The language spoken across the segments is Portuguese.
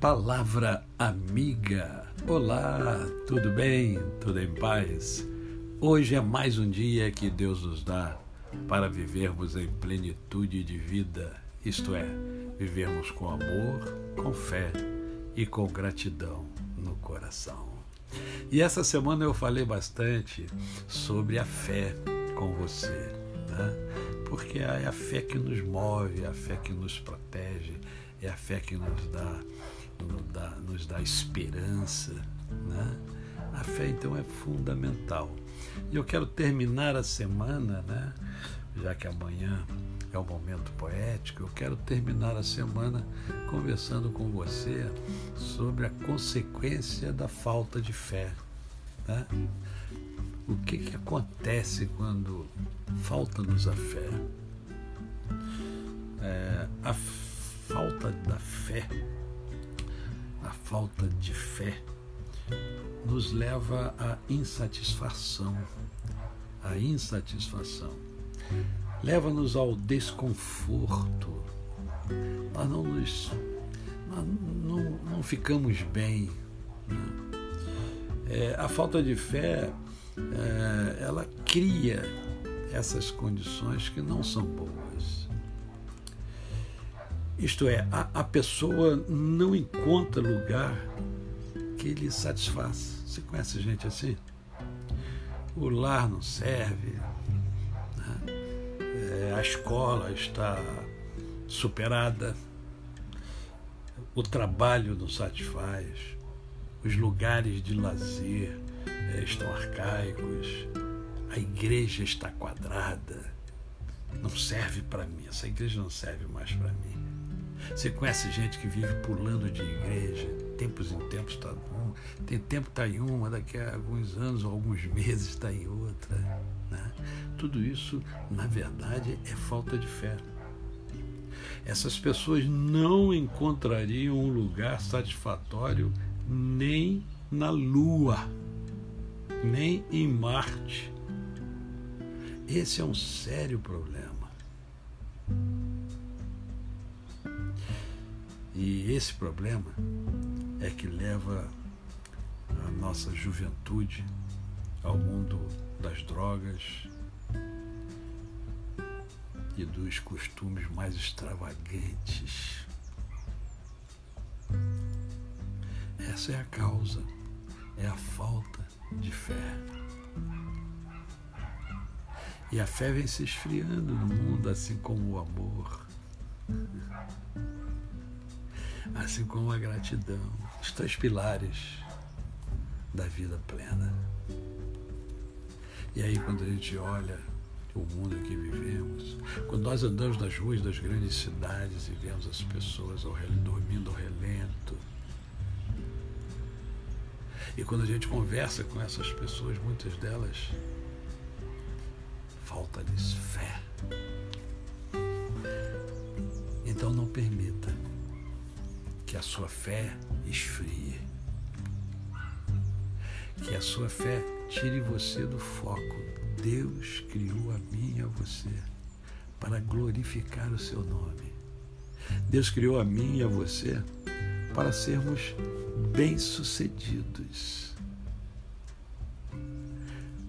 Palavra amiga. Olá, tudo bem? Tudo em paz? Hoje é mais um dia que Deus nos dá para vivermos em plenitude de vida, isto é, vivermos com amor, com fé e com gratidão no coração. E essa semana eu falei bastante sobre a fé com você, né? porque é a fé que nos move, é a fé que nos protege, é a fé que nos dá, nos dá, nos dá esperança. Né? A fé, então, é fundamental. E eu quero terminar a semana, né? já que amanhã é o momento poético, eu quero terminar a semana conversando com você sobre a consequência da falta de fé. Né? O que, que acontece quando falta-nos a fé? É, a falta da fé, falta de fé, nos leva à insatisfação. A insatisfação leva-nos ao desconforto. Nós não nos nós não, não ficamos bem. Né? É, a falta de fé é, ela cria essas condições que não são boas. Isto é, a, a pessoa não encontra lugar que lhe satisfaça. Você conhece gente assim? O lar não serve, né? é, a escola está superada, o trabalho não satisfaz, os lugares de lazer é, estão arcaicos, a igreja está quadrada, não serve para mim, essa igreja não serve mais para mim. Você conhece gente que vive pulando de igreja, tempos em tempos está um, tem tempo está em uma, daqui a alguns anos ou alguns meses está em outra. Né? Tudo isso, na verdade, é falta de fé. Essas pessoas não encontrariam um lugar satisfatório nem na Lua nem em Marte. Esse é um sério problema. E esse problema é que leva a nossa juventude ao mundo das drogas e dos costumes mais extravagantes. Essa é a causa, é a falta de fé. E a fé vem se esfriando no mundo, assim como o amor, assim como a gratidão, os três pilares da vida plena. E aí, quando a gente olha o mundo em que vivemos, quando nós andamos nas ruas das grandes cidades e vemos as pessoas ao, dormindo ao relento, e quando a gente conversa com essas pessoas, muitas delas falta-lhes fé. Então não permita que a sua fé esfrie. Que a sua fé tire você do foco. Deus criou a mim e a você para glorificar o seu nome. Deus criou a mim e a você para sermos bem-sucedidos.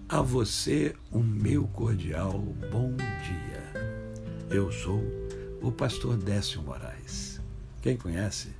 A você, o meu cordial bom dia. Eu sou o pastor Décio Moraes. Quem conhece,